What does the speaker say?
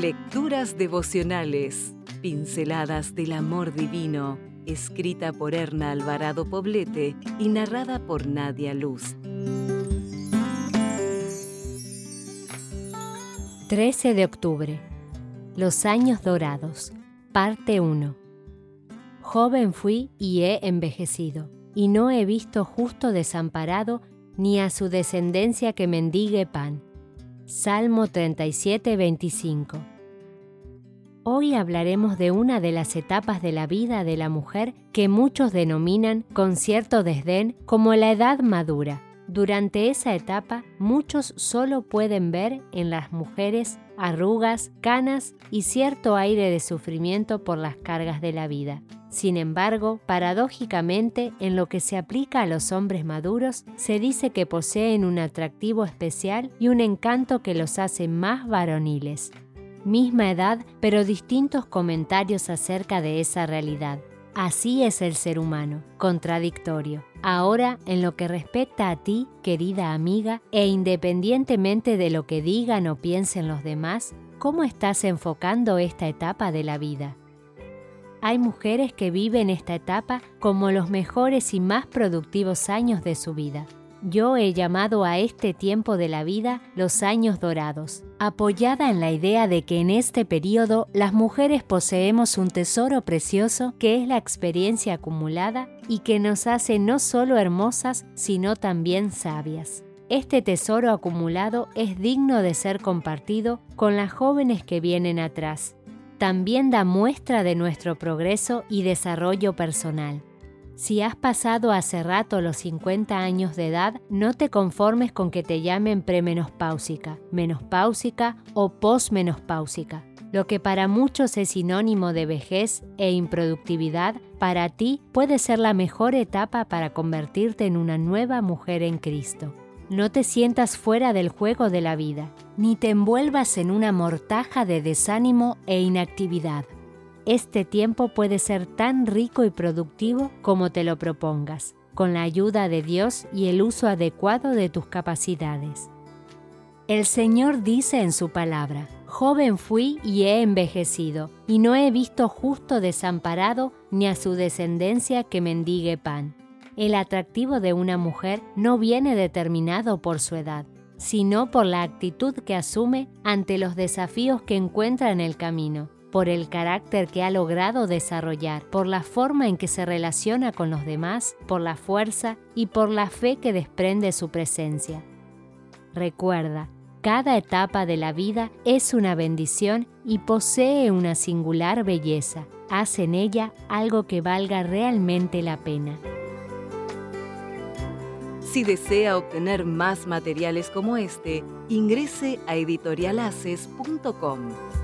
Lecturas devocionales, pinceladas del amor divino, escrita por Erna Alvarado Poblete y narrada por Nadia Luz. 13 de octubre. Los años dorados. Parte 1. Joven fui y he envejecido, y no he visto justo desamparado ni a su descendencia que mendigue pan. Salmo 37, 25. Hoy hablaremos de una de las etapas de la vida de la mujer que muchos denominan con cierto desdén como la edad madura. Durante esa etapa, muchos solo pueden ver en las mujeres arrugas, canas y cierto aire de sufrimiento por las cargas de la vida. Sin embargo, paradójicamente, en lo que se aplica a los hombres maduros, se dice que poseen un atractivo especial y un encanto que los hace más varoniles. Misma edad, pero distintos comentarios acerca de esa realidad. Así es el ser humano, contradictorio. Ahora, en lo que respecta a ti, querida amiga, e independientemente de lo que digan o piensen los demás, ¿cómo estás enfocando esta etapa de la vida? Hay mujeres que viven esta etapa como los mejores y más productivos años de su vida. Yo he llamado a este tiempo de la vida los años dorados, apoyada en la idea de que en este periodo las mujeres poseemos un tesoro precioso que es la experiencia acumulada y que nos hace no solo hermosas, sino también sabias. Este tesoro acumulado es digno de ser compartido con las jóvenes que vienen atrás, también da muestra de nuestro progreso y desarrollo personal. Si has pasado hace rato los 50 años de edad, no te conformes con que te llamen premenopáusica, menopáusica o posmenopáusica. Lo que para muchos es sinónimo de vejez e improductividad, para ti puede ser la mejor etapa para convertirte en una nueva mujer en Cristo. No te sientas fuera del juego de la vida, ni te envuelvas en una mortaja de desánimo e inactividad. Este tiempo puede ser tan rico y productivo como te lo propongas, con la ayuda de Dios y el uso adecuado de tus capacidades. El Señor dice en su palabra, Joven fui y he envejecido, y no he visto justo desamparado ni a su descendencia que mendigue pan. El atractivo de una mujer no viene determinado por su edad, sino por la actitud que asume ante los desafíos que encuentra en el camino, por el carácter que ha logrado desarrollar, por la forma en que se relaciona con los demás, por la fuerza y por la fe que desprende su presencia. Recuerda, cada etapa de la vida es una bendición y posee una singular belleza. Haz en ella algo que valga realmente la pena. Si desea obtener más materiales como este, ingrese a editorialaces.com.